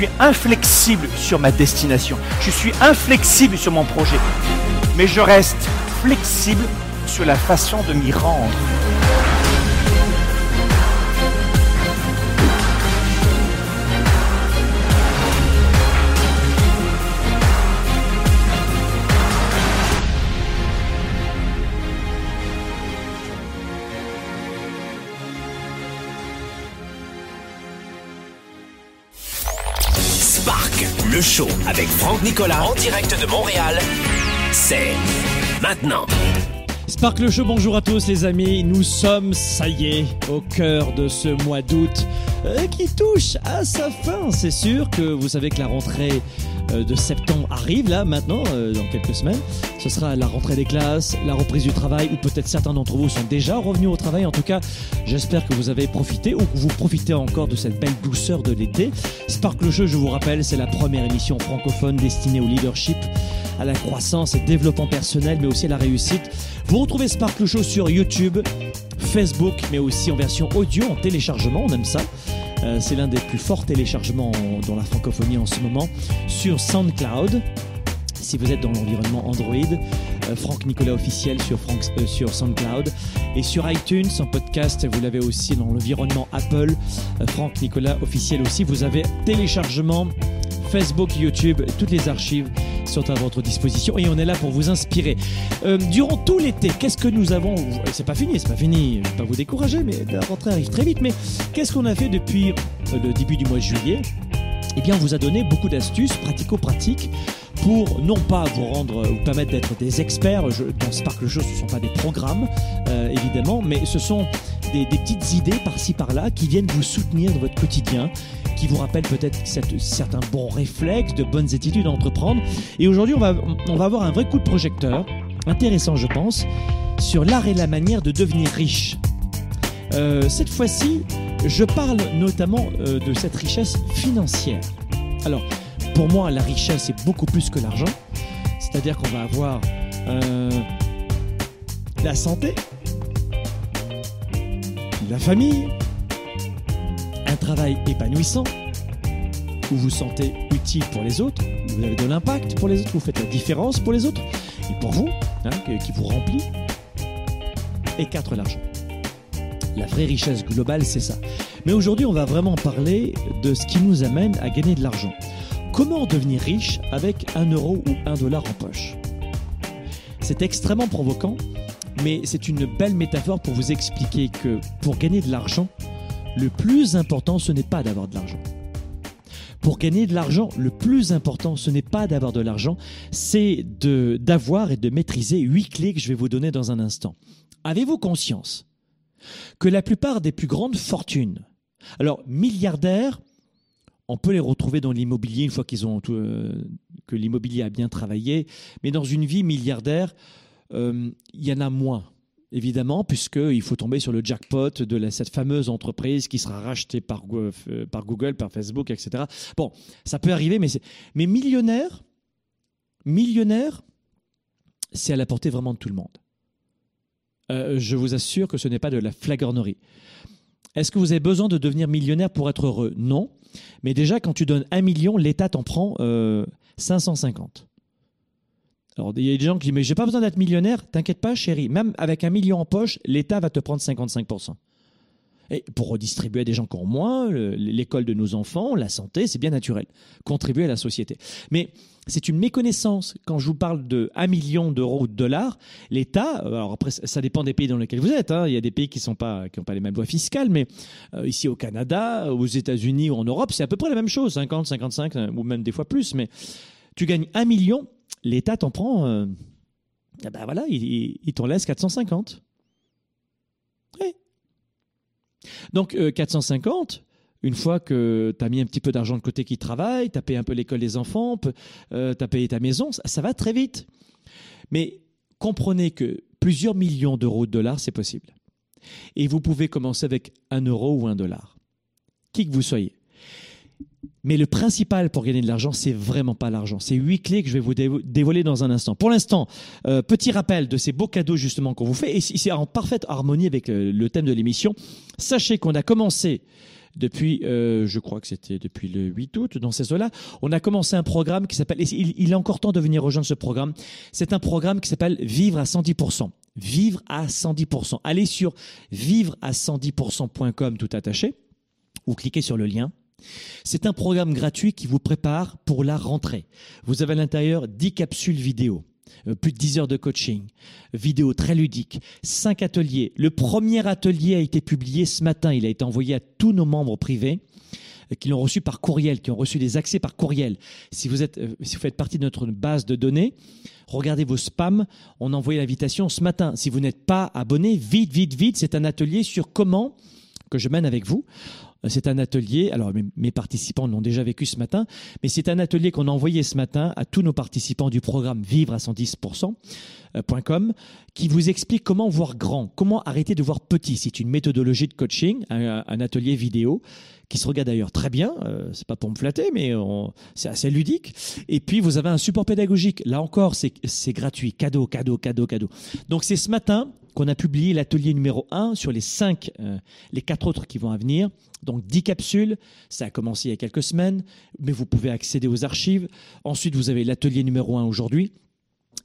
Suis inflexible sur ma destination. Je suis inflexible sur mon projet. Mais je reste flexible sur la façon de m'y rendre. Nicolas en direct de Montréal, c'est maintenant. Spark le show, bonjour à tous les amis, nous sommes, ça y est, au cœur de ce mois d'août euh, qui touche à sa fin. C'est sûr que vous savez que la rentrée de septembre arrive là maintenant, euh, dans quelques semaines. Ce sera la rentrée des classes, la reprise du travail, ou peut-être certains d'entre vous sont déjà revenus au travail. En tout cas, j'espère que vous avez profité ou que vous profitez encore de cette belle douceur de l'été. Spark le show, je vous rappelle, c'est la première émission francophone destinée au leadership à la croissance et développement personnel, mais aussi à la réussite. Vous retrouvez Sparkle Show sur YouTube, Facebook, mais aussi en version audio, en téléchargement, on aime ça. Euh, c'est l'un des plus forts téléchargements dans la francophonie en ce moment, sur SoundCloud. Si vous êtes dans l'environnement Android, euh, Franck Nicolas officiel sur, Franck, euh, sur SoundCloud. Et sur iTunes, en podcast, vous l'avez aussi dans l'environnement Apple, Franck Nicolas officiel aussi. Vous avez téléchargement Facebook, YouTube, toutes les archives sont à votre disposition et on est là pour vous inspirer. Euh, durant tout l'été, qu'est-ce que nous avons C'est pas fini, c'est pas fini. Je vais pas vous décourager, mais la rentrée arrive très vite. Mais qu'est-ce qu'on a fait depuis euh, le début du mois de juillet? Eh bien, on vous a donné beaucoup d'astuces pratico-pratiques pour non pas vous rendre, vous permettre d'être des experts. Je, dans Spark le Show, ce ne sont pas des programmes, euh, évidemment, mais ce sont des, des petites idées par-ci par-là qui viennent vous soutenir dans votre quotidien, qui vous rappellent peut-être certains bons réflexes, de bonnes attitudes à entreprendre. Et aujourd'hui, on va, on va avoir un vrai coup de projecteur, intéressant, je pense, sur l'art et la manière de devenir riche. Euh, cette fois-ci, je parle notamment euh, de cette richesse financière. Alors, pour moi, la richesse est beaucoup plus que l'argent. C'est-à-dire qu'on va avoir euh, la santé, la famille, travail épanouissant, où vous vous sentez utile pour les autres, où vous avez de l'impact pour les autres, vous faites la différence pour les autres, et pour vous, hein, qui vous remplit. Et quatre, l'argent. La vraie richesse globale, c'est ça. Mais aujourd'hui, on va vraiment parler de ce qui nous amène à gagner de l'argent. Comment devenir riche avec un euro ou un dollar en poche? C'est extrêmement provoquant, mais c'est une belle métaphore pour vous expliquer que pour gagner de l'argent, le plus important, ce n'est pas d'avoir de l'argent. Pour gagner de l'argent, le plus important, ce n'est pas d'avoir de l'argent, c'est d'avoir et de maîtriser huit clés que je vais vous donner dans un instant. Avez-vous conscience que la plupart des plus grandes fortunes, alors milliardaires, on peut les retrouver dans l'immobilier une fois qu'ils ont tout, euh, que l'immobilier a bien travaillé, mais dans une vie milliardaire, euh, il y en a moins. Évidemment, puisqu'il faut tomber sur le jackpot de cette fameuse entreprise qui sera rachetée par, euh, Google, par Facebook, etc. Bon, ça peut arriver, mais, millionnaire, millionnaire, c'est à la portée vraiment de tout le monde. Euh, je vous assure que ce n'est pas de la flagornerie. Est-ce que vous avez besoin de devenir millionnaire pour être heureux? Non. Mais déjà, quand tu donnes un million, l'État t'en prend euh, 550. Alors, il y a des gens qui disent, mais j'ai pas besoin d'être millionnaire. T'inquiète pas, chérie. Même avec un million en poche, l'État va te prendre 55%. Et pour redistribuer à des gens qui ont moins, le- l'école de nos enfants, la santé, c'est bien naturel. Contribuer à la société. Mais c'est une méconnaissance. Quand je vous parle de 1 million d'euros ou de dollars, l'État, euh, alors après, ça dépend des pays dans lesquels vous êtes. hein. Il y a des pays qui n'ont pas, pas les mêmes lois fiscales, mais euh, ici au Canada, aux États-Unis ou en Europe, c'est à peu près la même chose, 50, 55 euh, ou même des fois plus. Mais tu gagnes 1 million, l'État t'en prend, euh, ben voilà, il, t'en laisse 450. Oui. Donc euh, 450, une fois que tu as mis un petit peu d'argent de côté qui travaille, tu as payé un peu l'école des enfants, tu as payé ta maison, ça va très vite. Mais comprenez que plusieurs millions d'euros de dollars, c'est possible. Et vous pouvez commencer avec un euro ou un dollar. Qui que vous soyez. Mais le principal pour gagner de l'argent, c'est vraiment pas l'argent. C'est huit clés que je vais vous dévo- dévoiler dans un instant. Pour l'instant, euh, petit rappel de ces beaux cadeaux justement qu'on vous fait, et c'est en parfaite harmonie avec euh, le thème de l'émission. Sachez qu'on a commencé depuis, euh, je crois que c'était depuis le 8 août, dans ces eaux-là, on a commencé un programme qui s'appelle, il, il est encore temps de venir rejoindre ce programme, c'est un programme qui s'appelle Vivre à 110%. Vivre à 110%. Allez sur vivre à 110%.com tout attaché, ou cliquez sur le lien. C'est un programme gratuit qui vous prépare pour la rentrée. Vous avez à l'intérieur 10 capsules vidéo, euh, plus de 10 heures de coaching, vidéo très ludique, 5 ateliers. Le premier atelier a été publié ce matin, il a été envoyé à tous nos membres privés euh, qui l'ont reçu par courriel, qui ont reçu des accès par courriel. Si vous êtes, euh, si vous faites partie de notre base de données, regardez vos spams. On a envoyé l'invitation ce matin. Si vous n'êtes pas abonné, vite, vite, vite. C'est un atelier sur comment que je mène avec vous. Euh, C'est un atelier, alors mes, participants l'ont déjà vécu ce matin, mais c'est un atelier qu'on a envoyé ce matin à tous nos participants du programme Vivre à 110%. euh, qui vous explique comment voir grand, comment arrêter de voir petit. C'est une méthodologie de coaching, un, atelier vidéo qui se regarde d'ailleurs très bien. Euh, c'est pas pour me flatter, mais c'est assez ludique. Et puis vous avez un support pédagogique. Là encore, c'est gratuit, cadeau, cadeau, cadeau, cadeau. Donc c'est ce matin qu'on a publié l'atelier numéro 1 sur les cinq, euh, les quatre autres qui vont à venir. Donc 10 capsules, ça a commencé il y a quelques semaines, mais vous pouvez accéder aux archives. Ensuite, vous avez l'atelier numéro 1 aujourd'hui.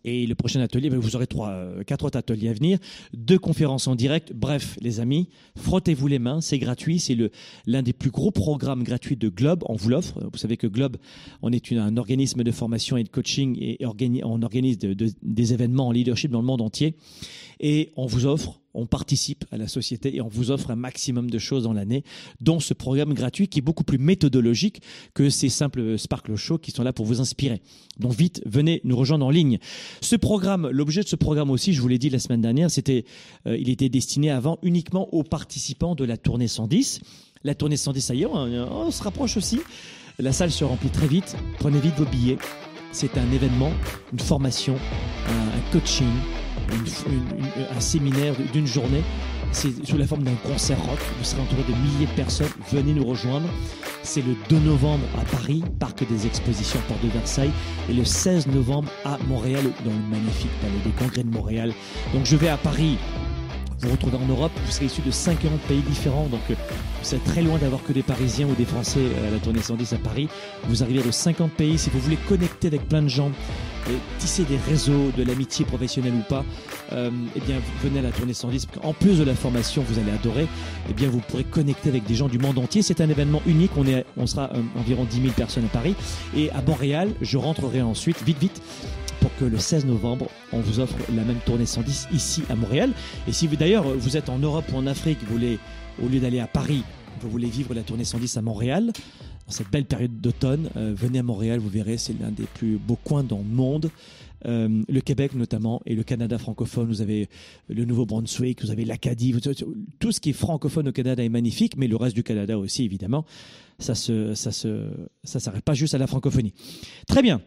Et le prochain atelier, ben, vous aurez trois, euh, quatre autres ateliers à venir, deux conférences en direct. Bref, les amis, frottez-vous les mains, c'est gratuit, c'est l'un des plus gros programmes gratuits de Globe. On vous l'offre. Vous savez que Globe, on est un organisme de formation et de coaching et on organise de- de- des événements en leadership dans le monde entier. Et on vous offre, on participe à la société et on vous offre un maximum de choses dans l'année, dont ce programme gratuit qui est beaucoup plus méthodologique que ces simples Sparkle Show qui sont là pour vous inspirer. Donc vite, venez nous rejoindre en ligne. Ce programme, l'objet de ce programme aussi, je vous l'ai dit la semaine dernière, c'était, euh, il était destiné avant uniquement aux participants de la tournée 110. La tournée 110, ça y est, on, se rapproche aussi. La salle se remplit très vite. Prenez vite vos billets. C'est un événement, une formation, un coaching, une- une- une- un séminaire d'une journée. C'est sous la forme d'un concert rock. Vous serez entouré de milliers de personnes. Venez nous rejoindre. C'est le 2 novembre à Paris, Parc des Expositions, Porte de Versailles, et le 16 novembre à Montréal, dans le magnifique palais des congrès de Montréal. Donc je vais à Paris. Vous retrouvez en Europe, vous serez issu de 50 pays différents, donc euh, vous êtes très loin d'avoir que des Parisiens ou des Français euh, à la tournée 110 à Paris. Vous arrivez de 50 pays, si vous voulez connecter avec plein de gens, et tisser des réseaux, de l'amitié professionnelle ou pas, euh, eh bien venez à la tournée 110, parce qu'en plus de la formation, vous allez adorer, eh bien vous pourrez connecter avec des gens du monde entier. C'est un événement unique, on, est, on sera euh, environ 10 000 personnes à Paris, et à Montréal, je rentrerai ensuite, vite vite, pour que le 16 novembre, on vous offre la même tournée 110 ici à Montréal. Et si vous d'ailleurs vous êtes en Europe ou en Afrique, vous voulez, au lieu d'aller à Paris, vous voulez vivre la tournée 110 à Montréal, dans cette belle période d'automne, euh, venez à Montréal, vous verrez, c'est l'un des plus beaux coins dans le monde. Euh, le Québec notamment et le Canada francophone, vous avez le Nouveau-Brunswick, vous avez l'Acadie, tout ce qui est francophone au Canada est magnifique, mais le reste du Canada aussi évidemment, ça se, s'arrête pas juste à la francophonie. Très bien.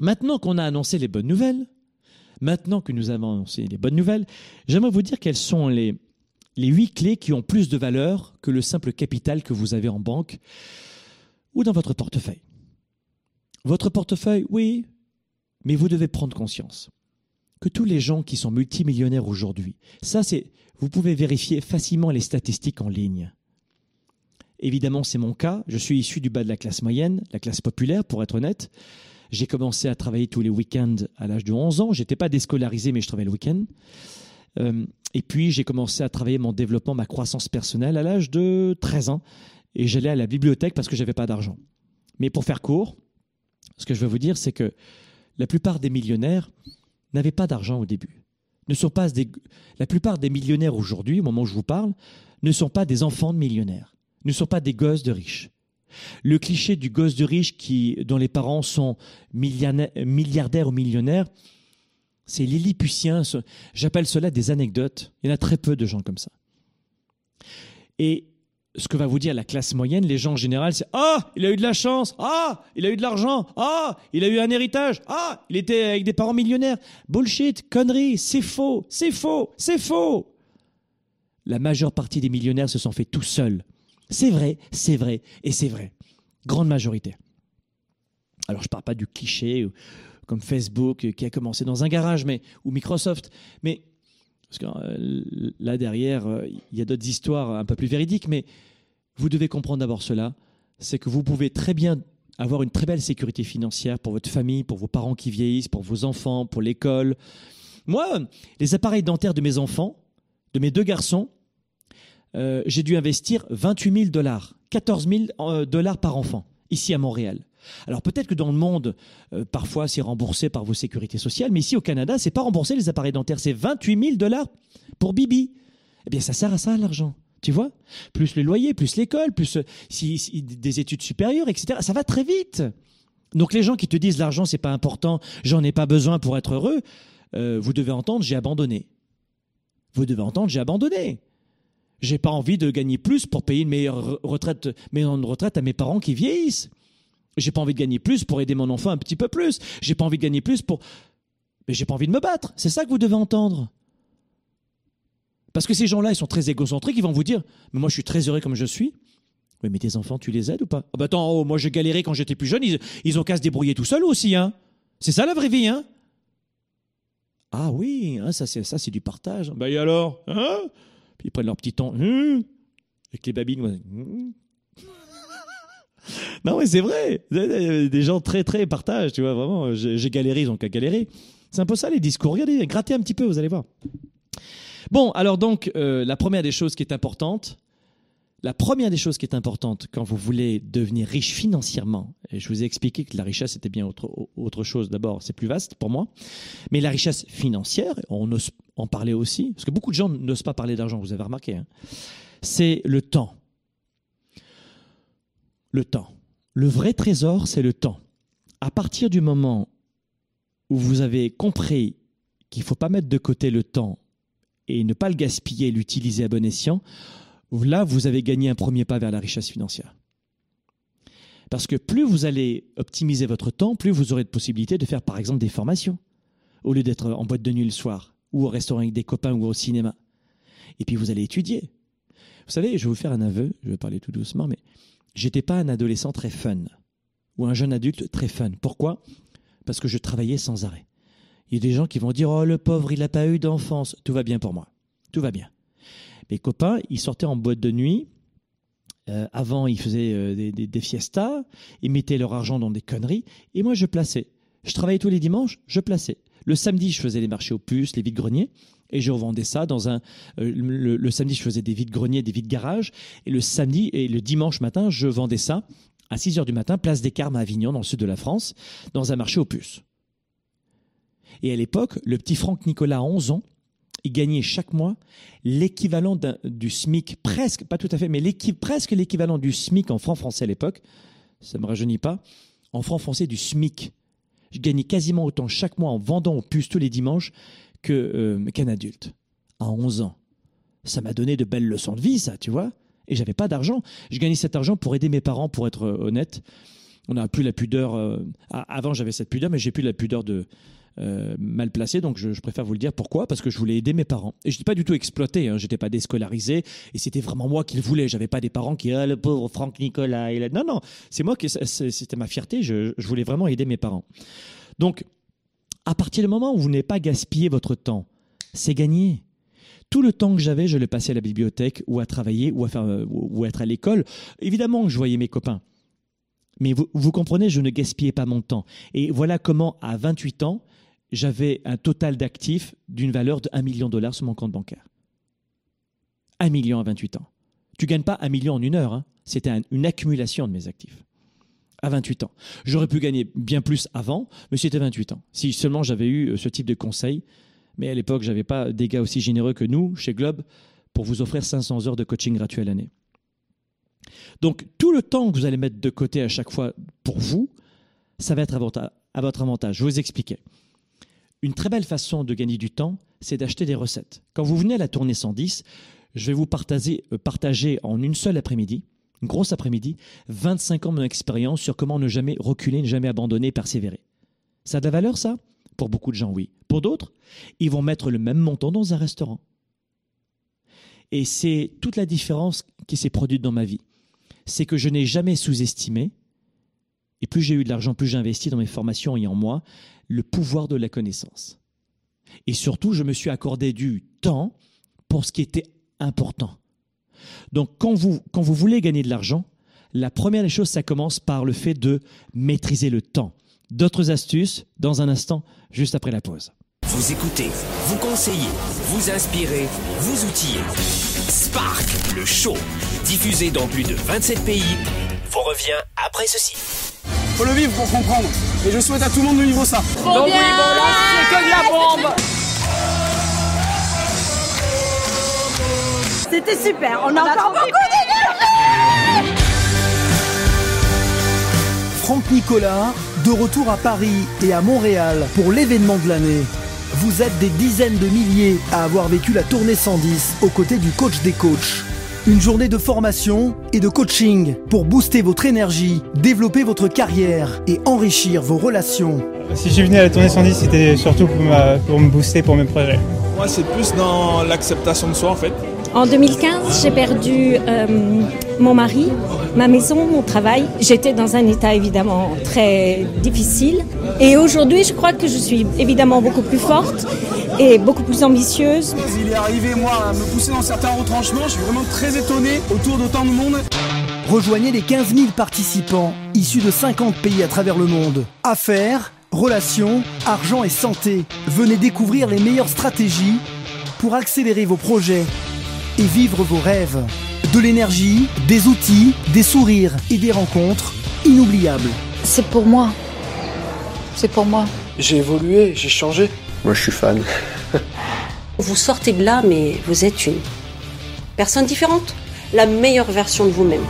Maintenant qu'on a annoncé les bonnes nouvelles, maintenant que nous avons annoncé les bonnes nouvelles, j'aimerais vous dire quelles sont les huit clés qui ont plus de valeur que le simple capital que vous avez en banque ou dans votre portefeuille. Votre portefeuille, oui, mais vous devez prendre conscience que tous les gens qui sont multimillionnaires aujourd'hui, ça c'est, vous pouvez vérifier facilement les statistiques en ligne. Évidemment, c'est mon cas. Je suis issu du bas de la classe moyenne, la classe populaire, pour être honnête. J'ai commencé à travailler tous les week-ends à l'âge de 11 ans. J'étais pas déscolarisé, mais je travaillais le week-end. Euh, et puis, j'ai commencé à travailler mon développement, ma croissance personnelle à l'âge de 13 ans. Et j'allais à la bibliothèque parce que j'avais pas d'argent. Mais pour faire court, ce que je veux vous dire, c'est que la plupart des millionnaires n'avaient pas d'argent au début. Ne sont pas la plupart des millionnaires aujourd'hui, au moment où je vous parle, ne sont pas des enfants de millionnaires, ne sont pas des gosses de riches. Le cliché du gosse de riche qui, dont les parents sont milliardaires, ou millionnaires, c'est lilliputien. J'appelle cela des anecdotes. Il y en a très peu de gens comme ça. Et ce que va vous dire la classe moyenne, les gens en général, c'est Ah, il a eu de la chance Ah, il a eu de l'argent Ah, il a eu un héritage Ah, il était avec des parents millionnaires. Bullshit, conneries, c'est faux, c'est faux, c'est faux. La majeure partie des millionnaires se sont fait tout seuls. C'est vrai, c'est vrai et c'est vrai. Grande majorité. Alors je ne parle pas du cliché comme Facebook qui a commencé dans un garage, mais ou Microsoft, mais parce que euh, là derrière, euh, il y a d'autres histoires un peu plus véridiques, mais vous devez comprendre d'abord cela, c'est que vous pouvez très bien avoir une très belle sécurité financière pour votre famille, pour vos parents qui vieillissent, pour vos enfants, pour l'école. Moi, les appareils dentaires de mes enfants, de mes deux garçons, euh, j'ai dû investir 28 000 dollars, 14 000 dollars par enfant, ici à Montréal. Alors peut-être que dans le monde, euh, parfois c'est remboursé par vos sécurités sociales, mais ici au Canada, c'est pas remboursé les appareils dentaires, c'est 28 000 dollars pour Bibi. Eh bien, ça sert à ça l'argent. Tu vois? Plus le loyer, plus l'école, plus euh, si, des études supérieures, etc. Ça va très vite. Donc les gens qui te disent l'argent c'est pas important, j'en ai pas besoin pour être heureux, euh, vous devez entendre j'ai abandonné. Vous devez entendre j'ai abandonné. J'ai pas envie de gagner plus pour payer une meilleure retraite, meilleure retraite à mes parents qui vieillissent. J'ai pas envie de gagner plus pour aider mon enfant un petit peu plus. J'ai pas envie de gagner plus pour. Mais j'ai pas envie de me battre. C'est ça que vous devez entendre. Parce que ces gens-là, ils sont très égocentriques, ils vont vous dire Mais moi, je suis très heureux comme je suis. Oui, mais tes enfants, tu les aides ou pas? Ah bah attends, oh, moi j'ai galéré quand j'étais plus jeune, ils, ils ont qu'à se débrouiller tout seuls aussi, hein. C'est ça la vraie vie, hein Ah oui, hein, ça c'est ça c'est du partage. Bah et alors hein? Puis ils prennent leur petit temps, hein? Avec les babines. Hum non, mais c'est vrai. Des gens très, très partagent, tu vois, vraiment. J'ai galéré, ils ont qu'à galérer. C'est un peu ça les discours. Regardez, grattez un petit peu, vous allez voir. Bon, alors donc, euh, la première des choses qui est importante, la première des choses qui est importante quand vous voulez devenir riche financièrement, et je vous ai expliqué que la richesse était bien autre, autre chose d'abord, c'est plus vaste pour moi, mais la richesse financière, on ose en parler aussi, parce que beaucoup de gens n'osent pas parler d'argent, vous avez remarqué, hein, c'est le temps le temps. Le vrai trésor, c'est le temps. À partir du moment où vous avez compris qu'il ne faut pas mettre de côté le temps et ne pas le gaspiller, l'utiliser à bon escient, là, vous avez gagné un premier pas vers la richesse financière. Parce que plus vous allez optimiser votre temps, plus vous aurez de possibilités de faire par exemple des formations, au lieu d'être en boîte de nuit le soir, ou au restaurant avec des copains ou au cinéma. Et puis vous allez étudier. Vous savez, je vais vous faire un aveu, je vais parler tout doucement, mais j'étais pas un adolescent très fun ou un jeune adulte très fun. Pourquoi? Parce que je travaillais sans arrêt. Il y a des gens qui vont dire Oh, le pauvre, il n'a pas eu d'enfance. Tout va bien pour moi. Tout va bien. Mes copains, ils sortaient en boîte de nuit. Euh, avant, ils faisaient euh, des, des, fiestas. Ils mettaient leur argent dans des conneries. Et moi, je plaçais. Je travaillais tous les dimanches, je plaçais. Le samedi, je faisais les marchés aux puces, les vides-greniers et je revendais ça dans un. Euh, le, samedi, je faisais des vides greniers, des vides garages, et le samedi et le dimanche matin, je vendais ça à 6 heures du matin, place des Carmes à Avignon, dans le sud de la France, dans un marché aux puces. Et à l'époque, le petit Franck Nicolas, 11 ans, il gagnait chaque mois l'équivalent du SMIC, presque, pas tout à fait, mais presque l'équivalent du SMIC en francs français à l'époque. Ça me rajeunit pas. En francs français, du SMIC. Je gagnais quasiment autant chaque mois en vendant aux puces tous les dimanches euh, qu'un adulte, à 11 ans. Ça m'a donné de belles leçons de vie, ça, tu vois. Et j'avais pas d'argent. Je gagnais cet argent pour aider mes parents, pour être euh, honnête. On n'a plus la pudeur. Euh, avant, j'avais cette pudeur, mais j'ai plus la pudeur de mal placé. Donc, je, préfère vous le dire. Pourquoi? Parce que je voulais aider mes parents. Et je n'étais pas du tout exploité. Hein. J'étais pas déscolarisé. Et c'était vraiment moi qui le voulais. J'avais pas des parents qui, ah, le pauvre Franck Nicolas. Non, non. C'est moi qui. C'était ma fierté. Je voulais vraiment aider mes parents. Donc, à partir du moment où vous n'avez pas gaspillé votre temps, c'est gagné. Tout le temps que j'avais, je le passais à la bibliothèque ou à travailler ou à, faire, euh, ou être à l'école. Évidemment que je voyais mes copains. Mais vous, comprenez, je ne gaspillais pas mon temps. Et voilà comment, à 28 ans, j'avais un total d'actifs d'une valeur de 1 million de dollars sur mon compte bancaire. 1 million à 28 ans. Tu gagnes pas 1 million en une heure. Hein. C'était une accumulation de mes actifs à 28 ans. J'aurais pu gagner bien plus avant, mais c'était 28 ans. Si seulement j'avais eu euh, ce type de conseil, mais à l'époque, j'avais pas des gars aussi généreux que nous, chez Globe, pour vous offrir 500 heures de coaching gratuit à l'année. Donc, tout le temps que vous allez mettre de côté à chaque fois pour vous, ça va être à votre avantage. Je vous expliquer. Une très belle façon de gagner du temps, c'est d'acheter des recettes. Quand vous venez à la tournée 110, je vais vous euh, partager en une seule après-midi grosse après-midi, 25 ans de mon expérience sur comment ne jamais reculer, ne jamais abandonner, persévérer. Ça a de la valeur, ça? Pour beaucoup de gens, oui. Pour d'autres, ils vont mettre le même montant dans un restaurant. Et c'est toute la différence qui s'est produite dans ma vie. C'est que je n'ai jamais sous-estimé et plus j'ai eu de l'argent, plus j'ai investi dans mes formations et en moi, le pouvoir de la connaissance. Et surtout, je me suis accordé du temps pour ce qui était important. Donc, quand vous, quand vous voulez gagner de l'argent, la première des choses, ça commence par le fait de maîtriser le temps. D'autres astuces dans un instant, juste après la pause. Vous écoutez, vous conseillez, vous inspirez, vous outillez. Spark, le show, diffusé dans plus de 27 pays, vous revient après ceci. Faut le vivre pour comprendre. Et je souhaite à tout le monde de vivre ça. Donc oui, bon, là, c'est que de la bombe C'était super, on a encore beaucoup d'énergie Franck Nicolas, de retour à Paris et à Montréal pour l'événement de l'année. Vous êtes des dizaines de milliers à avoir vécu la tournée 110 aux côtés du coach des coachs. Une journée de formation et de coaching pour booster votre énergie, développer votre carrière et enrichir vos relations. Si j'ai venu à la tournée 110, c'était surtout pour, ma- pour me booster pour mes projets. Moi, c'est plus dans l'acceptation de soi, en fait. En 2015, j'ai perdu euh, mon mari, ma maison, mon travail. J'étais dans un état évidemment très difficile. Et aujourd'hui, je crois que je suis évidemment beaucoup plus forte et beaucoup plus ambitieuse. Il est arrivé, moi, à me pousser dans certains retranchements. Je suis vraiment très étonné autour d'autant de monde. Rejoignez les 15 000 participants issus de 50 pays à travers le monde. Affaires, relations, argent et santé. Venez découvrir les meilleures stratégies pour accélérer vos projets et vivre vos rêves. De l'énergie, des outils, des sourires et des rencontres inoubliables. C'est pour moi. C'est pour moi. J'ai évolué, j'ai changé. Moi, je suis fan. vous sortez de là, mais vous êtes une personne différente, la meilleure version de vous-même.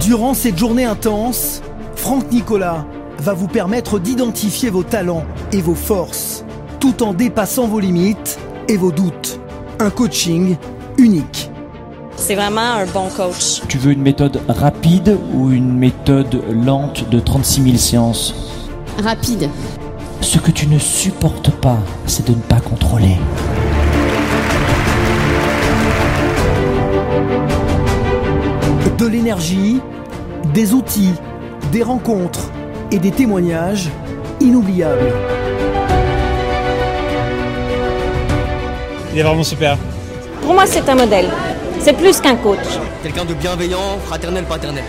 Durant cette journée intense, Franck Nicolas va vous permettre d'identifier vos talents et vos forces, tout en dépassant vos limites et vos doutes. Un coaching unique. C'est vraiment un bon coach. Tu veux une méthode rapide ou une méthode lente de 36 000 séances? Rapide. Ce que tu ne supportes pas, c'est de ne pas contrôler. De l'énergie, des outils, des rencontres et des témoignages inoubliables. Il est vraiment super. Pour moi, c'est un modèle. C'est plus qu'un coach. Quelqu'un de bienveillant, fraternel, paternel.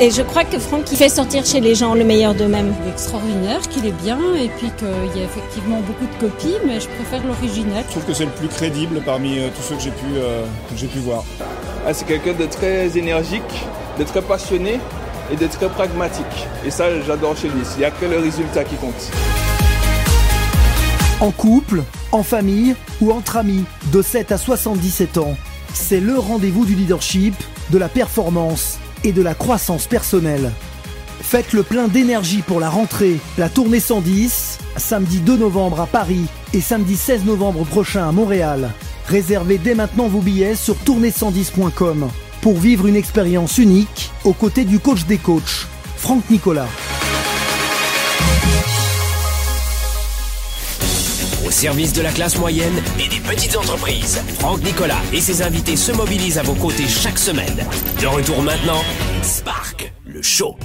Et je crois que Franck, il fait sortir chez les gens le meilleur d'eux-mêmes. Il est extraordinaire, qu'il est bien, et puis qu'il y a effectivement beaucoup de copies, mais je préfère l'original. Je trouve que c'est le plus crédible parmi euh, tous ceux que j'ai pu, euh, que j'ai pu voir. Ah, c'est quelqu'un de très énergique, de très passionné et de très pragmatique. Et ça, j'adore chez lui. Il n'y a que le résultat qui compte. En couple, en famille ou entre amis, de 7 à 77 ans, c'est le rendez-vous du leadership, de la performance et de la croissance personnelle. Faites le plein d'énergie pour la rentrée, la tournée 110, samedi 2 novembre à Paris et samedi 16 novembre prochain à Montréal. Réservez dès maintenant vos billets sur tournée110.com pour vivre une expérience unique aux côtés du coach des coachs, Franck Nicolas. Service de la classe moyenne et des petites entreprises, Franck Nicolas et ses invités se mobilisent à vos côtés chaque semaine. De retour maintenant, Spark, le show.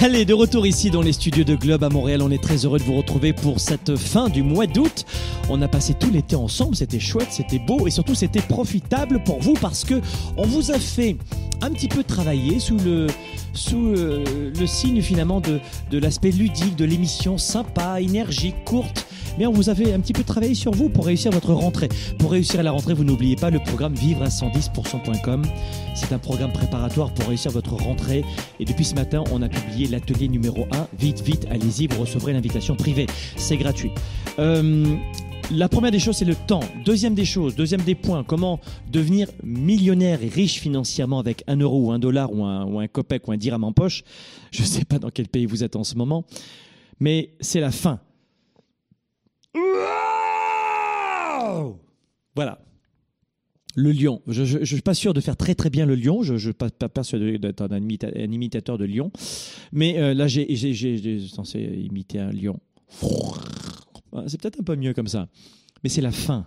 Allez, de retour ici dans les studios de Globe à Montréal. On est très heureux de vous retrouver pour cette fin du mois d'août. On a passé tout l'été ensemble. C'était chouette, c'était beau et surtout c'était profitable pour vous parce que on vous a fait un petit peu travailler sous le sous euh, le signe finalement de, de l'aspect ludique de l'émission sympa, énergique, courte. Mais on vous avait un petit peu travaillé sur vous pour réussir votre rentrée. Pour réussir à la rentrée, vous n'oubliez pas le programme vivre à 110%.com. C'est un programme préparatoire pour réussir votre rentrée. Et depuis ce matin, on a publié l'atelier numéro 1. Vite, vite, allez-y, vous recevrez l'invitation privée. C'est gratuit. Euh, la première des choses, c'est le temps. Deuxième des choses, deuxième des points, comment devenir millionnaire et riche financièrement avec un euro ou un dollar ou un, ou un copec ou un dirham en poche? Je ne sais pas dans quel pays vous êtes en ce moment, mais c'est la fin. Voilà. Le lion. Je ne suis pas sûr de faire très très bien le lion. Je ne suis pas, persuadé d'être un, imita un, imitateur de lion. Mais euh, là, j'ai censé imiter un lion. C'est peut-être un peu mieux comme ça. Mais c'est la fin.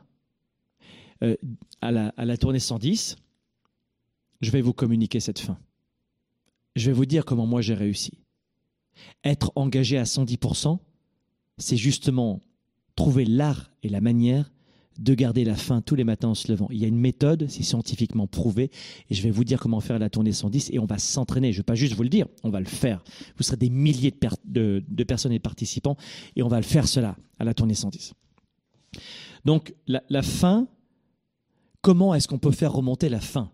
Euh, à, la, à la tournée 110, je vais vous communiquer cette fin. Je vais vous dire comment moi j'ai réussi. Être engagé à 110%, c'est justement trouver l'art et la manière de garder la faim tous les matins en se levant. Il y a une méthode, c'est scientifiquement prouvé, et je vais vous dire comment faire la tournée 110, et on va s'entraîner. Je ne vais pas juste vous le dire, on va le faire. Vous serez des milliers de, per- de- de personnes et de participants, et on va le faire cela à la tournée 110. Donc la, la faim, comment est-ce qu'on peut faire remonter la faim?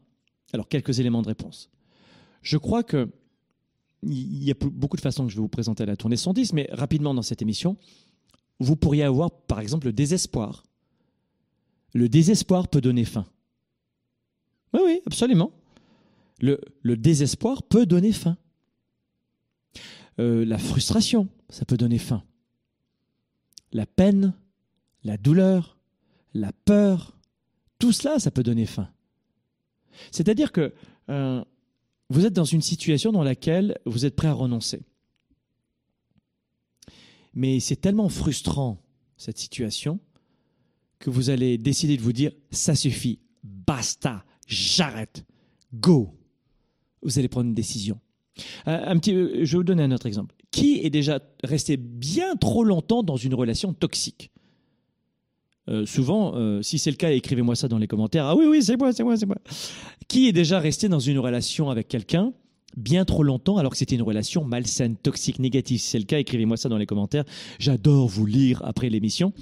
Alors quelques éléments de réponse. Je crois que il y a beaucoup de façons que je vais vous présenter à la tournée 110, mais rapidement dans cette émission, vous pourriez avoir par exemple le désespoir. Le désespoir peut donner faim. Oui, oui, absolument. Le, désespoir peut donner faim. Euh, la frustration, ça peut donner faim. La peine, la douleur, la peur, tout cela, ça peut donner faim. C'est-à-dire que euh, vous êtes dans une situation dans laquelle vous êtes prêt à renoncer. Mais c'est tellement frustrant, cette situation, que vous allez décider de vous dire, ça suffit, basta, j'arrête, go. Vous allez prendre une décision. Un petit, je vais vous donner un autre exemple. Qui est déjà resté bien trop longtemps dans une relation toxique? Euh, Souvent, euh, si c'est le cas, écrivez-moi ça dans les commentaires. Ah oui, oui, c'est moi, c'est moi, c'est moi. Qui est déjà resté dans une relation avec quelqu'un bien trop longtemps alors que c'était une relation malsaine, toxique, négative Si c'est le cas, écrivez-moi ça dans les commentaires. J'adore vous lire après l'émission.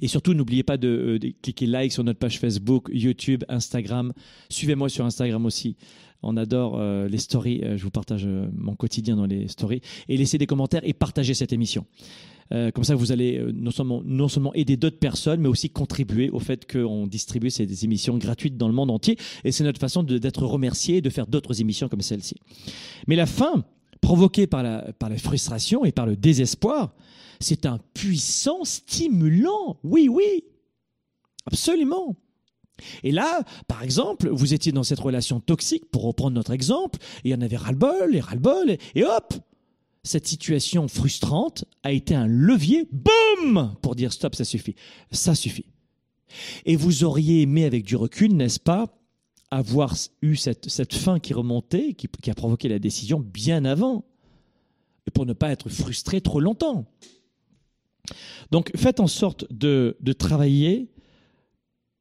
Et surtout, n'oubliez pas de, euh, cliquer like sur notre page Facebook, YouTube, Instagram. Suivez-moi sur Instagram aussi. On adore euh, les stories. Euh, je vous partage mon quotidien dans les stories. Et laissez des commentaires et partagez cette émission. Euh, comme ça, vous allez euh, non, seulement, aider d'autres personnes, mais aussi contribuer au fait qu'on distribue ces émissions gratuites dans le monde entier. Et c'est notre façon d'être remercié et de faire d'autres émissions comme celle-ci. Mais la faim, provoquée par la, frustration et par le désespoir, c'est un puissant stimulant. Oui, oui, absolument. Et là, par exemple, vous étiez dans cette relation toxique, pour reprendre notre exemple, et il y en avait ras-le-bol, et ras-le-bol, et hop Cette situation frustrante a été un levier, boum Pour dire stop, ça suffit. Ça suffit. Et vous auriez aimé, avec du recul, n'est-ce pas, avoir eu cette, cette fin qui remontait, qui, a provoqué la décision bien avant, pour ne pas être frustré trop longtemps. Donc faites en sorte de, de travailler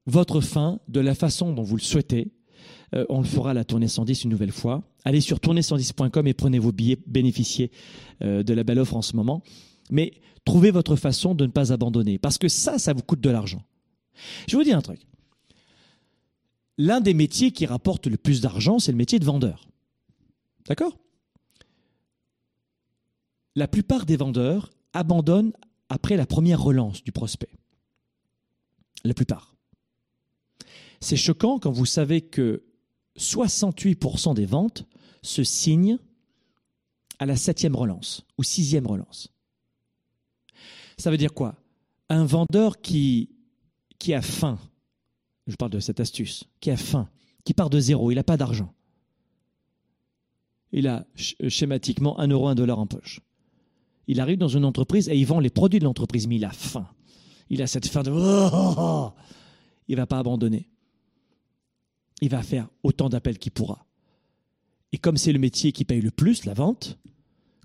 votre fin de la façon dont vous le souhaitez. Euh, on le fera la tournée 110 une nouvelle fois. Allez sur tournée110.com et prenez vos billets, bénéficiez euh, de la belle offre en ce moment. Mais trouvez votre façon de ne pas abandonner, parce que ça, ça vous coûte de l'argent. Je vous dire un truc. L'un des métiers qui rapporte le plus d'argent, c'est le métier de vendeur. D'accord? La plupart des vendeurs abandonnent après la première relance du prospect. La plupart. C'est choquant quand vous savez que 68% des ventes se signent à la septième relance ou sixième relance. Ça veut dire quoi? Un vendeur qui, qui a faim, je parle de cette astuce, qui a faim, qui part de zéro, il n'a pas d'argent. Il a sch- schématiquement un euro, un dollar en poche. Il arrive dans une entreprise et il vend les produits de l'entreprise, mais il a faim. Il a cette faim de... Il ne va pas abandonner. Il va faire autant d'appels qu'il pourra. Et comme c'est le métier qui paye le plus, la vente,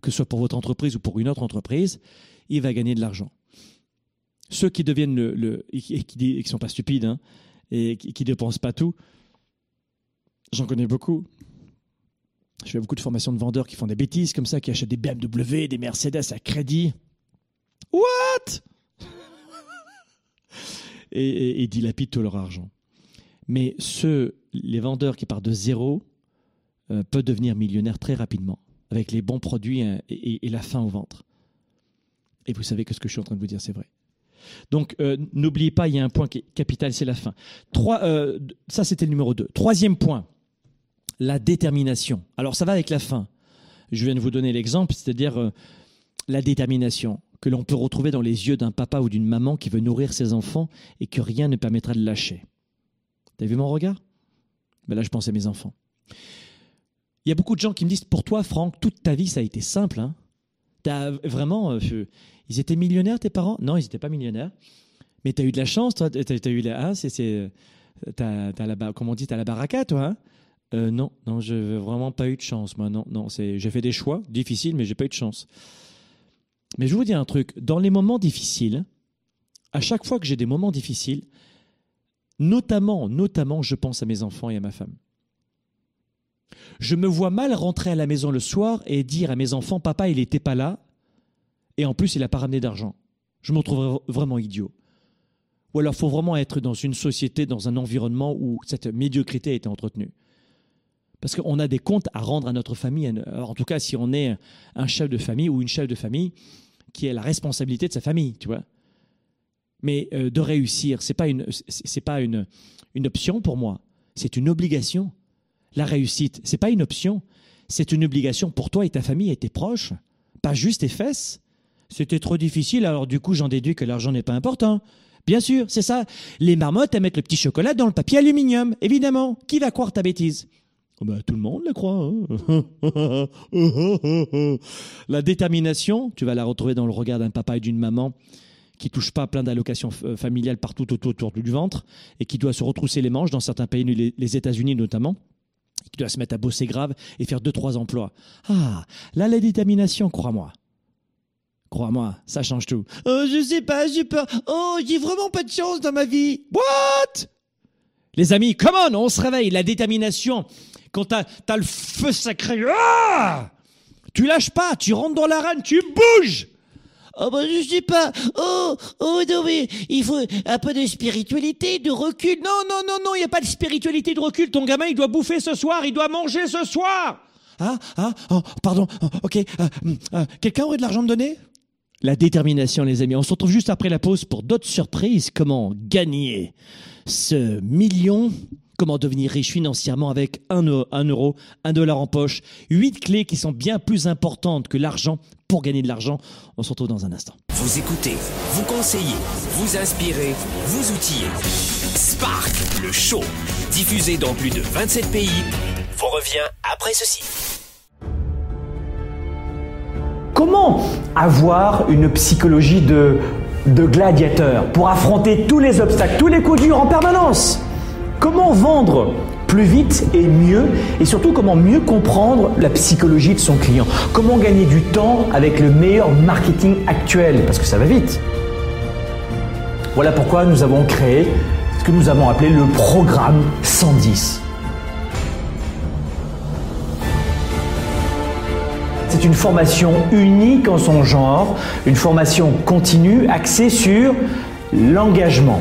que ce soit pour votre entreprise ou pour une autre entreprise, il va gagner de l'argent. Ceux qui deviennent le, et qui, qui sont pas stupides hein, et qui, qui dépensent pas tout, j'en connais beaucoup. Je fais beaucoup de formations de vendeurs qui font des bêtises comme ça, qui achètent des BMW, des Mercedes à crédit. What? Et, et, et dilapident tout leur argent. Mais ceux, les vendeurs qui partent de zéro, euh, peuvent devenir millionnaires très rapidement avec les bons produits hein, et, la faim au ventre. Et vous savez que ce que je suis en train de vous dire, c'est vrai. Donc, euh, n'oubliez pas, il y a un point qui est capital, c'est la faim. Trois, euh, ça, c'était le numéro 2. Troisième point, la détermination. Alors, ça va avec la faim. Je viens de vous donner l'exemple, c'est-à-dire euh, la détermination que l'on peut retrouver dans les yeux d'un papa ou d'une maman qui veut nourrir ses enfants et que rien ne permettra de lâcher. T'as vu mon regard? Ben Là, je pense à mes enfants. Il y a beaucoup de gens qui me disent Pour toi, Franck, toute ta vie, ça a été simple. Hein vraiment. euh, je- ils étaient millionnaires, tes parents? Non, ils n'étaient pas millionnaires. Mais tu as eu de la chance, toi. Tu as, eu la. hein, c'est, t'as, la comment on dit Tu la baraka, toi. hein? Euh, non, non, j'ai vraiment pas eu de chance. Moi, non, non, j'ai fait des choix difficiles, mais j'ai pas eu de chance. Mais je vous dire un truc. Dans les moments difficiles, à chaque fois que j'ai des moments difficiles, notamment, notamment, je pense à mes enfants et à ma femme. Je me vois mal rentrer à la maison le soir et dire à mes enfants, papa, il n'était pas là, et en plus, il n'a pas ramené d'argent. Je me trouve vraiment idiot. Ou alors, il faut vraiment être dans une société, dans un environnement où cette médiocrité a été entretenue. Parce qu'on a des comptes à rendre à notre famille. En tout cas, si on est un chef de famille ou une chef de famille qui a la responsabilité de sa famille, tu vois. Mais euh, de réussir, c'est pas une, pas une, option pour moi. C'est une obligation. La réussite, c'est pas une option. C'est une obligation pour toi et ta famille et tes proches. Pas juste tes fesses. C'était trop difficile, alors du coup, j'en déduis que l'argent n'est pas important. Bien sûr, c'est ça. Les marmottes, elles mettent le petit chocolat dans le papier aluminium, évidemment. Qui va croire ta bêtise? Oh ben, Tout le monde le croit. Hein la détermination, tu vas la retrouver dans le regard d'un papa et d'une maman qui touche pas plein d'allocations euh, familiales partout autour du ventre et qui doit se retrousser les manches dans certains pays, les États-Unis notamment qui doit se mettre à bosser grave et faire deux trois emplois. Ah, là la détermination, crois-moi. Crois-moi, ça change tout. Oh, je sais pas, j'ai peur. Oh, j'ai vraiment pas de chance dans ma vie. What? Les amis, come on, on se réveille. La détermination, quand t'as as le feu sacré, ah tu lâches pas, tu rentres dans l'arène, tu bouges. Oh bah je sais pas. Oh, oh non mais il faut un peu de spiritualité, de recul. Non, non, non, non, il n'y a pas de spiritualité, de recul. Ton gamin, il doit bouffer ce soir, il doit manger ce soir. Ah, ah, oh, pardon, oh, ok. Euh, euh, quelqu'un aurait de l'argent à me donner? La détermination, les amis. On se retrouve juste après la pause pour d'autres surprises. Comment gagner ce million? Comment devenir riche financièrement avec un, euro, un dollar en poche? Huit clés qui sont bien plus importantes que l'argent pour gagner de l'argent. On se retrouve dans un instant. Vous écoutez, vous conseillez, vous inspirez, vous outillez. Spark, le show, diffusé dans plus de 27 pays, vous revient après ceci. Comment avoir une psychologie de, de gladiateur pour affronter tous les obstacles, tous les coups durs en permanence? Comment vendre plus vite et mieux et surtout comment mieux comprendre la psychologie de son client Comment gagner du temps avec le meilleur marketing actuel Parce que ça va vite. Voilà pourquoi nous avons créé ce que nous avons appelé le programme 110. C'est une formation unique en son genre, une formation continue axée sur l'engagement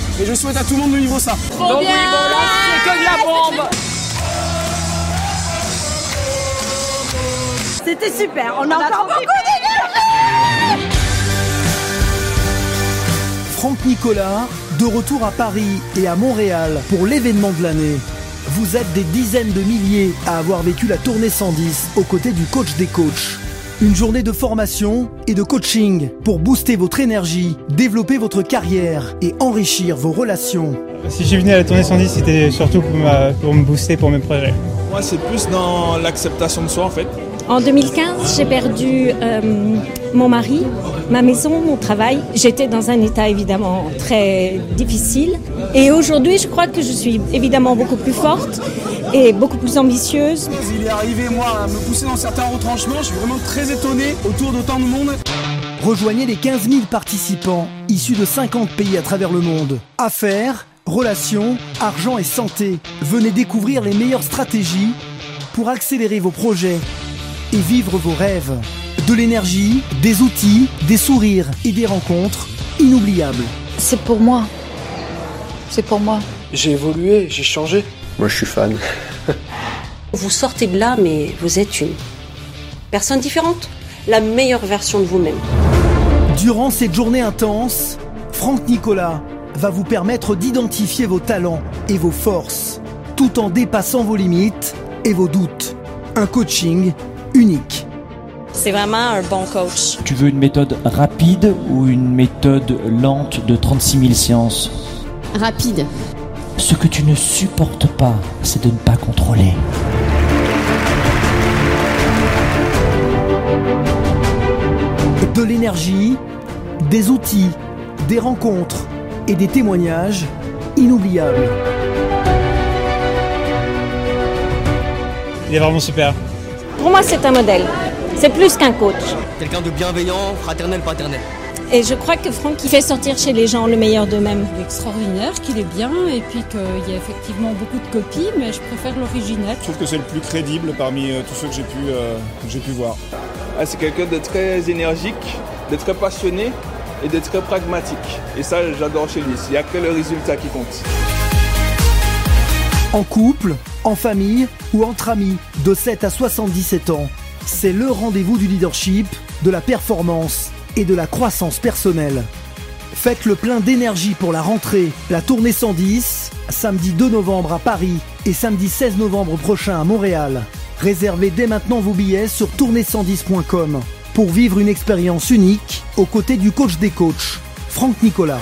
Et je souhaite à tout le monde de vivre ça. Donc oui, bon là, c'est que de la bombe C'était super, on a encore beaucoup d'énergie Franck Nicolas, de retour à Paris et à Montréal pour l'événement de l'année. Vous êtes des dizaines de milliers à avoir vécu la tournée 110 aux côtés du coach des coachs. Une journée de formation et de coaching pour booster votre énergie, développer votre carrière et enrichir vos relations. Si je suis venu à la tournée 110, c'était surtout pour, me booster pour mes projets. Moi, c'est plus dans l'acceptation de soi en fait. En 2015, j'ai perdu euh, mon mari, ma maison, mon travail. J'étais dans un état évidemment très difficile. Et aujourd'hui, je crois que je suis évidemment beaucoup plus forte et beaucoup plus ambitieuse. Il est arrivé, moi, à me pousser dans certains retranchements. Je suis vraiment très étonné autour d'autant de monde. Rejoignez les 15 000 participants issus de 50 pays à travers le monde. Affaires, relations, argent et santé. Venez découvrir les meilleures stratégies pour accélérer vos projets et vivre vos rêves. De l'énergie, des outils, des sourires et des rencontres inoubliables. C'est pour moi. C'est pour moi. J'ai évolué, j'ai changé. Moi, je suis fan. vous sortez de là, mais vous êtes une personne différente. La meilleure version de vous-même. Durant cette journée intense, Franck Nicolas va vous permettre d'identifier vos talents et vos forces, tout en dépassant vos limites et vos doutes. Un coaching unique. C'est vraiment un bon coach. Tu veux une méthode rapide ou une méthode lente de 36 000 séances? Rapide. Ce que tu ne supportes pas, c'est de ne pas contrôler. De l'énergie, des outils, des rencontres et des témoignages inoubliables. Il est vraiment super. Pour moi, c'est un modèle. C'est plus qu'un coach. Quelqu'un de bienveillant, fraternel, paternel. Et je crois que Franck, il fait sortir chez les gens le meilleur d'eux-mêmes. Il est extraordinaire, qu'il est bien, et puis qu'il y a effectivement beaucoup de copies, mais je préfère l'original. Je trouve que c'est le plus crédible parmi euh, tous ceux que j'ai pu, euh, que pu voir. Ah, c'est quelqu'un de très énergique, de très passionné et de très pragmatique. Et ça, j'adore chez lui. Il n'y a que le résultat qui compte. En couple, en famille ou entre amis, de 7 à 77 ans, c'est le rendez-vous du leadership, de la performance et de la croissance personnelle. Faites le plein d'énergie pour la rentrée, la tournée 110, samedi 2 novembre à Paris et samedi 16 novembre prochain à Montréal. Réservez dès maintenant vos billets sur tournée110.com pour vivre une expérience unique aux côtés du coach des coachs, Franck Nicolas.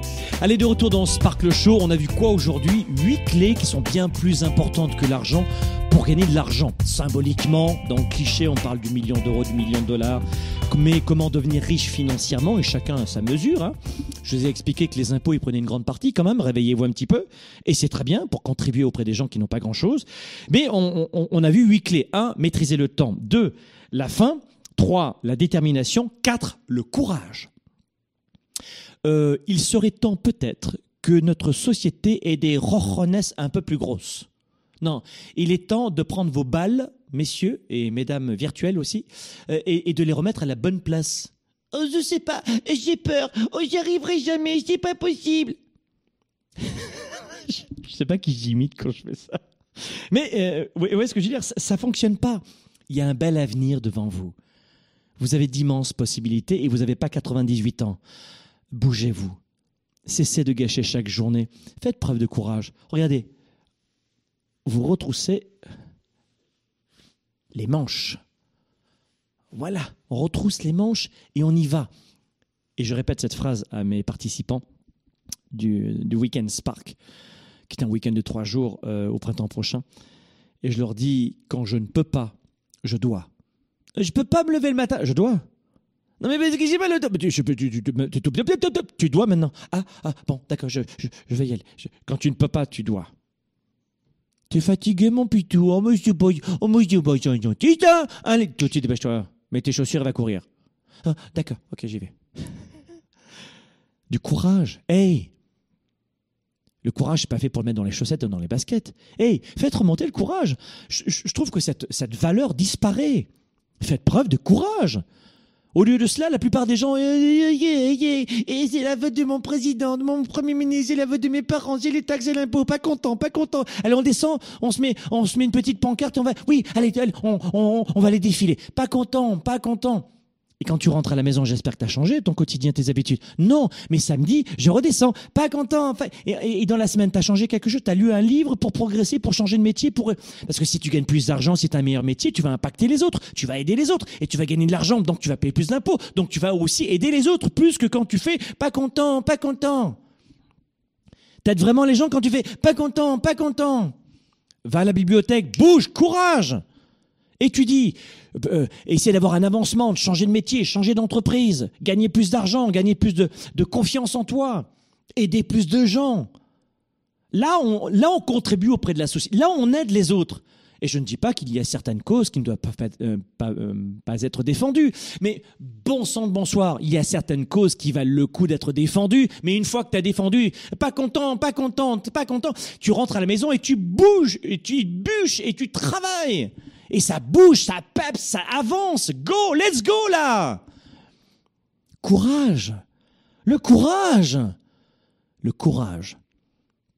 Allez, de retour dans Sparkle Show, on a vu quoi aujourd'hui? 8 clés qui sont bien plus importantes que l'argent pour gagner de l'argent. Symboliquement, dans le cliché, on parle du million d'euros, du million de dollars. Mais comment devenir riche financièrement? Et chacun à sa mesure. hein. Je vous ai expliqué que les impôts, ils prenaient une grande partie quand même. Réveillez-vous un petit peu. Et c'est très bien pour contribuer auprès des gens qui n'ont pas grand-chose. Mais on, on- on a vu 8 clés. 1. Maîtriser le temps. 2. La faim. 3. La détermination. 4. Le courage. Euh, il serait temps peut-être que notre société ait des rojonesses un peu plus grosses. Non, il est temps de prendre vos balles, messieurs et mesdames virtuelles aussi, euh, et, de les remettre à la bonne place. Oh, je sais pas, j'ai peur, oh, j'y arriverai jamais, c'est pas possible. je je sais pas qui j'imite quand je fais ça. Mais euh, ouais, ouais, ce que je veux dire, ça, ça fonctionne pas. Il y a un bel avenir devant vous. Vous avez d'immenses possibilités et vous n'avez pas 98 ans. Bougez-vous. Cessez de gâcher chaque journée. Faites preuve de courage. Regardez, vous retroussez les manches. Voilà, on retrousse les manches et on y va. Et je répète cette phrase à mes participants du, du Weekend Spark, qui est un week-end de trois jours euh, au printemps prochain. Et je leur dis, quand je ne peux pas, je dois. Je peux pas me lever le matin, je dois. Non mais que j'ai au dos. Mais Tu, dois maintenant. Ah, ah bon, d'accord, je, je, vais y aller. Quand tu ne peux pas, tu dois. T'es fatigué, mon pitou. Oh, monsieur boy. Oh, monsieur boy, dentiste, hein. Allez, tout de suite, dépêche-toi. Mets tes chaussures et va courir. Ah, d'accord, ok, j'y vais. Du courage. Hey! Le courage, c'est pas fait pour le mettre dans les chaussettes ou dans les baskets. Hey, faites remonter le courage. Je, je- je trouve que cette, cette valeur disparaît. Faites preuve de courage. Au lieu de cela, la plupart des gens, eh, eh, eh, c'est la vote de mon président, de mon premier ministre, c'est la vote de mes parents, j'ai les taxes et l'impôt, pas content, pas content. Allez, on descend, on se met, on se met une petite pancarte et on va, oui, allez, on, on, on va les défiler. Pas content, pas content. Et quand tu rentres à la maison, j'espère que tu as changé ton quotidien, tes habitudes. Non, mais samedi, je redescends, pas content. Pas- Et, et- et dans la semaine, tu as changé quelque chose, tu as lu un livre pour progresser, pour changer de métier. pour Parce que si tu gagnes plus d'argent, si tu un meilleur métier, tu vas impacter les autres, tu vas aider les autres, et tu vas gagner de l'argent, donc tu vas payer plus d'impôts. Donc tu vas aussi aider les autres, plus que quand tu fais pas content, pas content. T'aides vraiment les gens quand tu fais pas content, pas content. Va à la bibliothèque, bouge, courage Étudie, euh, essaie d'avoir un avancement, de changer de métier, changer d'entreprise, gagner plus d'argent, gagner plus de, confiance en toi, aider plus de gens. Là on, là, on contribue auprès de la société. Là, on aide les autres. Et je ne dis pas qu'il y a certaines causes qui ne doivent pas, euh, euh, pas être défendues. Mais bon sang de bonsoir, il y a certaines causes qui valent le coup d'être défendues. Mais une fois que tu as défendu, pas content, pas contente, pas content, tu rentres à la maison et tu bouges, et tu bûches, et tu travailles. Et ça bouge, ça peps, ça avance. Go, let's go là Courage. Le courage. Le courage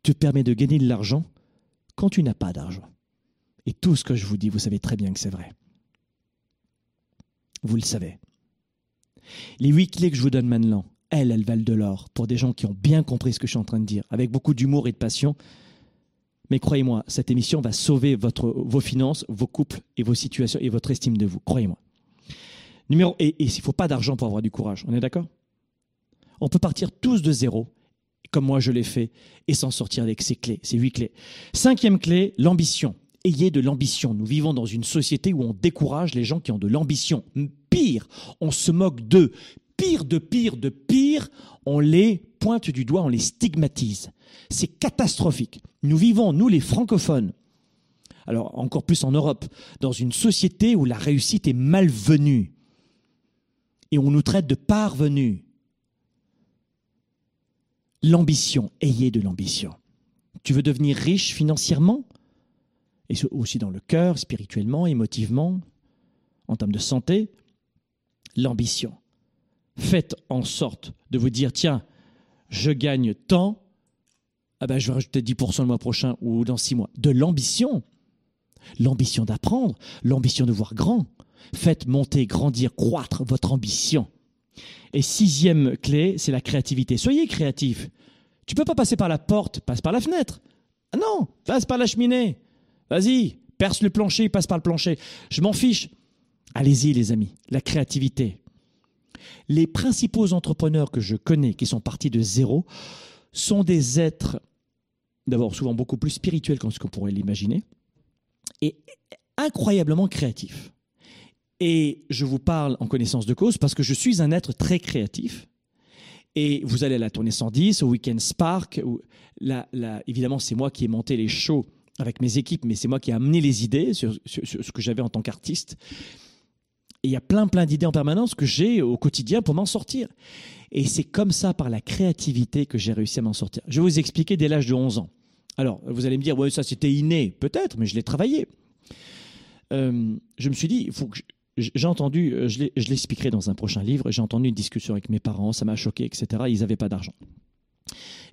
te permet de gagner de l'argent quand tu n'as pas d'argent. Et tout ce que je vous dis, vous savez très bien que c'est vrai. Vous le savez. Les huit clés que je vous donne maintenant, elles, elles valent de l'or pour des gens qui ont bien compris ce que je suis en train de dire, avec beaucoup d'humour et de passion. Mais croyez-moi, cette émission va sauver vos finances, vos couples et vos situations et votre estime de vous. Croyez-moi. Numéro, et il ne faut pas d'argent pour avoir du courage. On est d'accord? On peut partir tous de zéro, comme moi je l'ai fait, et s'en sortir avec ces clés, ces huit clés. Cinquième clé, l'ambition. Ayez de l'ambition. Nous vivons dans une société où on décourage les gens qui ont de l'ambition. Pire, on se moque d'eux. Pire de pire de pire, on les pointe du doigt, on les stigmatise. C'est catastrophique. Nous vivons, nous les francophones, alors encore plus en Europe, dans une société où la réussite est malvenue et on nous traite de parvenus. L'ambition, ayez de l'ambition. Tu veux devenir riche financièrement? Et aussi dans le cœur, spirituellement, émotivement, en termes de santé, l'ambition. Faites en sorte de vous dire, tiens, je gagne tant, ah ben je vais rajouter 10% le mois prochain ou dans six mois. De l'ambition. L'ambition d'apprendre, l'ambition de voir grand. Faites monter, grandir, croître votre ambition. Et sixième clé, c'est la créativité. Soyez créatif. Tu peux pas passer par la porte, passe par la fenêtre. Ah non, passe par la cheminée. Vas-y, perce le plancher, passe par le plancher. Je m'en fiche. Allez-y les amis, la créativité. Les principaux entrepreneurs que je connais qui sont partis de zéro sont des êtres d'abord souvent beaucoup plus spirituels que ce qu'on pourrait l'imaginer et incroyablement créatifs. Et je vous parle en connaissance de cause parce que je suis un être très créatif. Et vous allez à la tournée 110, au Weekend Spark. Où, évidemment, c'est moi qui ai monté les shows avec mes équipes, mais c'est moi qui ai amené les idées sur, ce que j'avais en tant qu'artiste. Et il y a plein, plein d'idées en permanence que j'ai au quotidien pour m'en sortir. Et c'est comme ça, par la créativité, que j'ai réussi à m'en sortir. Je vais vous expliquer dès l'âge de 11 ans. Alors, vous allez me dire, ça c'était inné, peut-être, mais je l'ai travaillé. Euh, je me suis dit, faut que j'ai entendu, euh, je l'expliquerai dans un prochain livre, j'ai entendu une discussion avec mes parents, ça m'a choqué, etc. Ils n'avaient pas d'argent.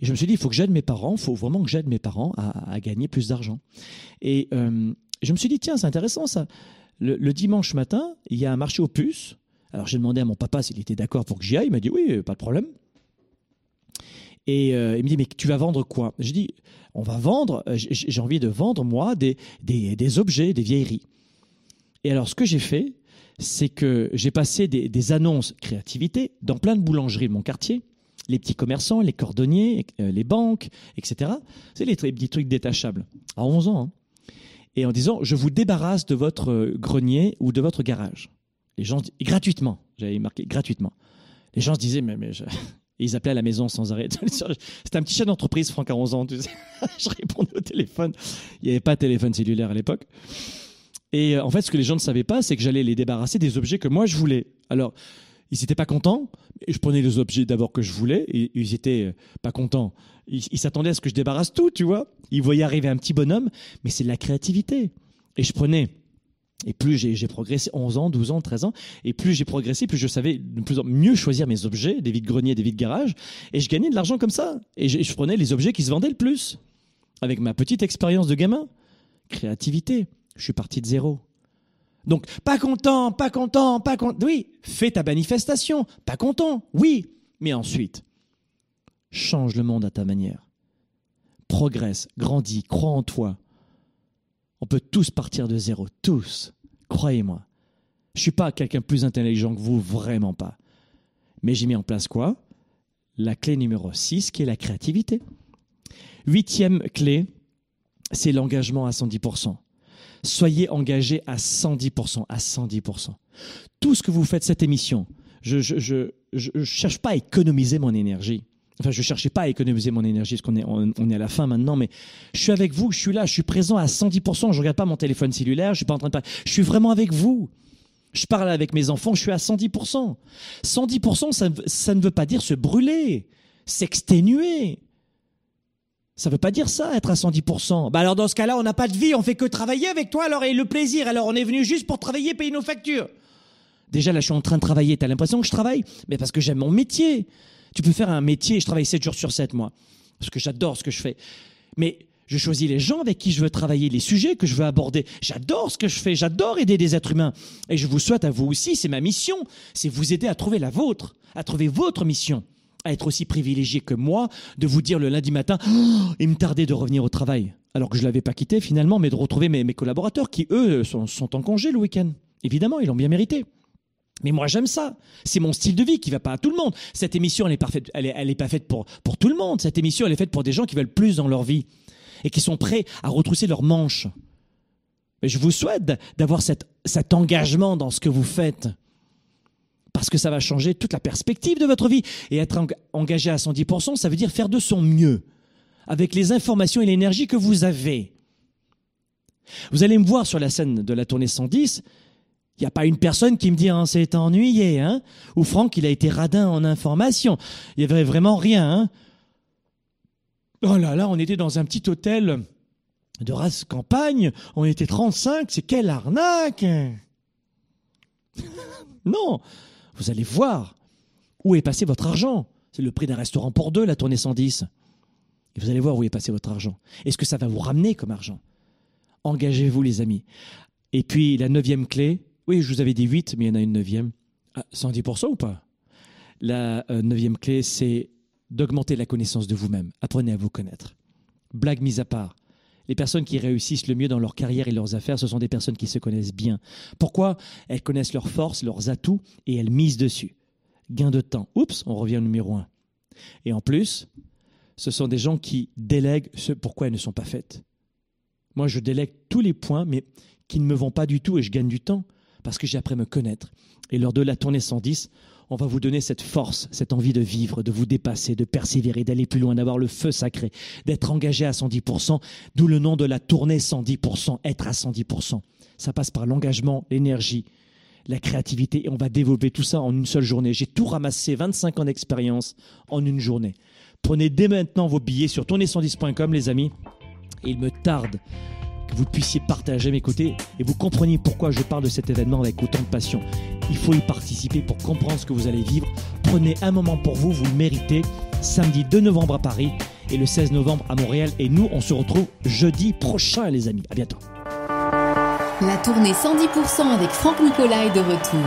Et je me suis dit, il faut que j'aide mes parents, il faut vraiment que j'aide mes parents à, gagner plus d'argent. Et euh, je me suis dit, tiens, c'est intéressant ça. Le, dimanche matin, il y a un marché aux puces. Alors j'ai demandé à mon papa s'il était d'accord pour que j'y aille. Il m'a dit, oui, pas de problème. Et euh, il me dit, mais tu vas vendre quoi? Je dis, on va vendre, j'ai envie de vendre, moi, des, des, des objets, des vieilleries. Et alors, ce que j'ai fait, c'est que j'ai passé des, annonces créativité dans plein de boulangeries de mon quartier, les petits commerçants, les cordonniers, euh, les banques, etc. C'est les petits trucs détachables, à 11 ans. Hein. Et en disant, je vous débarrasse de votre euh, grenier ou de votre garage. Les gens, gratuitement, j'avais marqué gratuitement. Les gens se disaient, mais, mais ils appelaient à la maison sans arrêt. C'était un petit chef d'entreprise, Franck, à 11 ans. je répondais au téléphone. Il n'y avait pas de téléphone cellulaire à l'époque. Et euh, en fait, ce que les gens ne savaient pas, c'est que j'allais les débarrasser des objets que moi je voulais. Alors, ils n'étaient pas contents. Je prenais les objets d'abord que je voulais. Et ils étaient euh, pas contents. Ils s'attendaient à ce que je débarrasse tout, tu vois. Ils voyaient arriver un petit bonhomme, mais c'est de la créativité. Et je prenais. Et plus j'ai progressé, 11 ans, 12 ans, 13 ans, et plus j'ai progressé, plus je savais de plus en mieux choisir mes objets, des vides-greniers, des vides-garages, et je gagnais de l'argent comme ça. Et je, je prenais les objets qui se vendaient le plus, avec ma petite expérience de gamin. Créativité. Je suis parti de zéro. Donc, pas content, pas content, pas content. Oui, fais ta manifestation. Pas content, oui. Mais ensuite, change le monde à ta manière. Progresse, grandis, crois en toi. On peut tous partir de zéro, tous. Croyez-moi. Je suis pas quelqu'un plus intelligent que vous, vraiment pas. Mais j'ai mis en place quoi? La clé numéro 6, qui est la créativité. Huitième clé, c'est l'engagement à 110% soyez engagés à 110%, à 110%. Tout ce que vous faites cette émission, je ne cherche pas à économiser mon énergie. Enfin, je cherchais pas à économiser mon énergie parce qu'on est, on, est à la fin maintenant, mais je suis avec vous, je suis là, je suis présent à 110%. Je regarde pas mon téléphone cellulaire, je suis pas en train de parler. Je suis vraiment avec vous. Je parle avec mes enfants, je suis à 110%. 110%, ça, ça ne veut pas dire se brûler, s'exténuer. Ça veut pas dire ça, être à 110%. Bah alors dans ce cas-là, on n'a pas de vie, on fait que travailler avec toi, alors et le plaisir. Alors on est venu juste pour travailler, payer nos factures. Déjà là, je suis en train de travailler. T'as l'impression que je travaille? Mais parce que j'aime mon métier. Tu peux faire un métier, je travaille 7 jours sur 7, moi. Parce que j'adore ce que je fais. Mais Je choisis les gens avec qui je veux travailler, les sujets que je veux aborder. J'adore ce que je fais, j'adore aider des êtres humains. Et je vous souhaite à vous aussi, c'est ma mission, c'est vous aider à trouver la vôtre, à trouver votre mission, à être aussi privilégié que moi, de vous dire le lundi matin, Oh, il me tardait de revenir au travail. Alors que je l'avais pas quitté finalement, mais de retrouver mes, collaborateurs qui, eux, sont, en congé le week-end. Évidemment, ils l'ont bien mérité. Mais moi, j'aime ça. C'est mon style de vie qui va pas à tout le monde. Cette émission, elle est pas faite pour, pour tout le monde. Cette émission, elle est faite pour des gens qui veulent plus dans leur vie et qui sont prêts à retrousser leurs manches. Je vous souhaite d'avoir cet engagement dans ce que vous faites. Parce que ça va changer toute la perspective de votre vie. Et être eng- engagé à 110%, ça veut dire faire de son mieux. Avec les informations et l'énergie que vous avez. Vous allez me voir sur la scène de la tournée 110. Il n'y a pas une personne qui me dit hein, c'est ennuyé, hein Ou Franck, il a été radin en information. Il n'y avait vraiment rien, hein Oh là là, on était dans un petit hôtel de race campagne. On était 35. C'est quelle arnaque Non, vous allez voir où est passé votre argent. C'est le prix d'un restaurant pour deux, la tournée 110. Et vous allez voir où est passé votre argent. Est-ce que ça va vous ramener comme argent? Engagez-vous, les amis. Et puis, la neuvième clé, oui, je vous avais dit 8, mais il y en a une neuvième. Ah, 110% ou pas? La euh, neuvième clé, c'est d'augmenter la connaissance de vous-même. Apprenez à vous connaître. Blague mise à part. Les personnes qui réussissent le mieux dans leur carrière et leurs affaires, ce sont des personnes qui se connaissent bien. Pourquoi Elles connaissent leurs forces, leurs atouts, et elles misent dessus? Gain de temps. Oups, on revient au numéro 1. Et en plus, ce sont des gens qui délèguent ce pourquoi elles ne sont pas faites. Moi, je délègue tous les points, mais qui ne me vont pas du tout et je gagne du temps parce que j'ai appris à me connaître. Et lors de la tournée 110, on va vous donner cette force, cette envie de vivre, de vous dépasser, de persévérer, d'aller plus loin, d'avoir le feu sacré, d'être engagé à 110%, d'où le nom de la tournée 110%, être à 110%. Ça passe par l'engagement, l'énergie, la créativité, et on va développer tout ça en une seule journée. J'ai tout ramassé, 25 ans d'expérience en une journée. Prenez dès maintenant vos billets sur tournée110.com, les amis. Il me tarde que vous puissiez partager mes côtés et vous compreniez pourquoi je parle de cet événement avec autant de passion. Il faut y participer pour comprendre ce que vous allez vivre. Prenez un moment pour vous, vous le méritez. Samedi 2 novembre à Paris et le 16 novembre à Montréal. Et nous, on se retrouve jeudi prochain, les amis. À bientôt. La tournée 110% avec Franck Nicolas est de retour.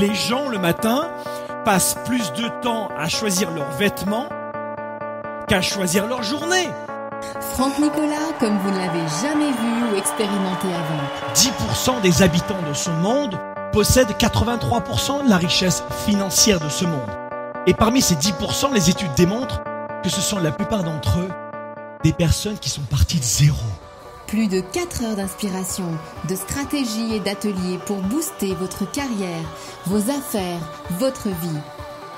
Les gens, le matin, passent plus de temps à choisir leurs vêtements qu'à choisir leur journée. Franck Nicolas, comme vous ne l'avez jamais vu ou expérimenté avant. 10% des habitants de ce monde possèdent 83% de la richesse financière de ce monde. Et parmi ces 10%, les études démontrent que ce sont la plupart d'entre eux des personnes qui sont parties de zéro. Plus de 4 heures d'inspiration, de stratégie et d'ateliers pour booster votre carrière, vos affaires, votre vie.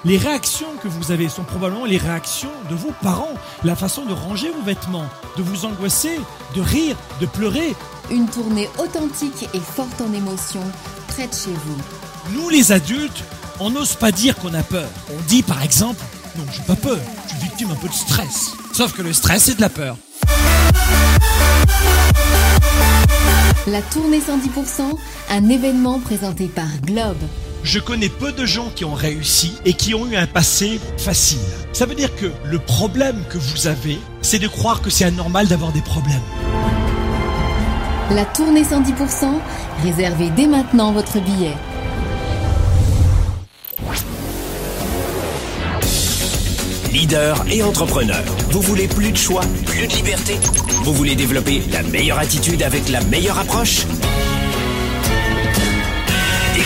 Les réactions que vous avez sont probablement les réactions de vos parents, la façon de ranger vos vêtements, de vous angoisser, de rire, de pleurer. Une tournée authentique et forte en émotions, près de chez vous. Nous les adultes, on n'ose pas dire qu'on a peur. On dit par exemple, non, j'ai pas peur, je suis victime un peu de stress. Sauf que le stress, c'est de la peur. La tournée 110%, un événement présenté par Globe. Je connais peu de gens qui ont réussi et qui ont eu un passé facile. Ça veut dire que le problème que vous avez, c'est de croire que c'est anormal d'avoir des problèmes. La tournée 110%, réservez dès maintenant votre billet. Leader et entrepreneur, vous voulez plus de choix, plus de liberté? Vous voulez développer la meilleure attitude avec la meilleure approche?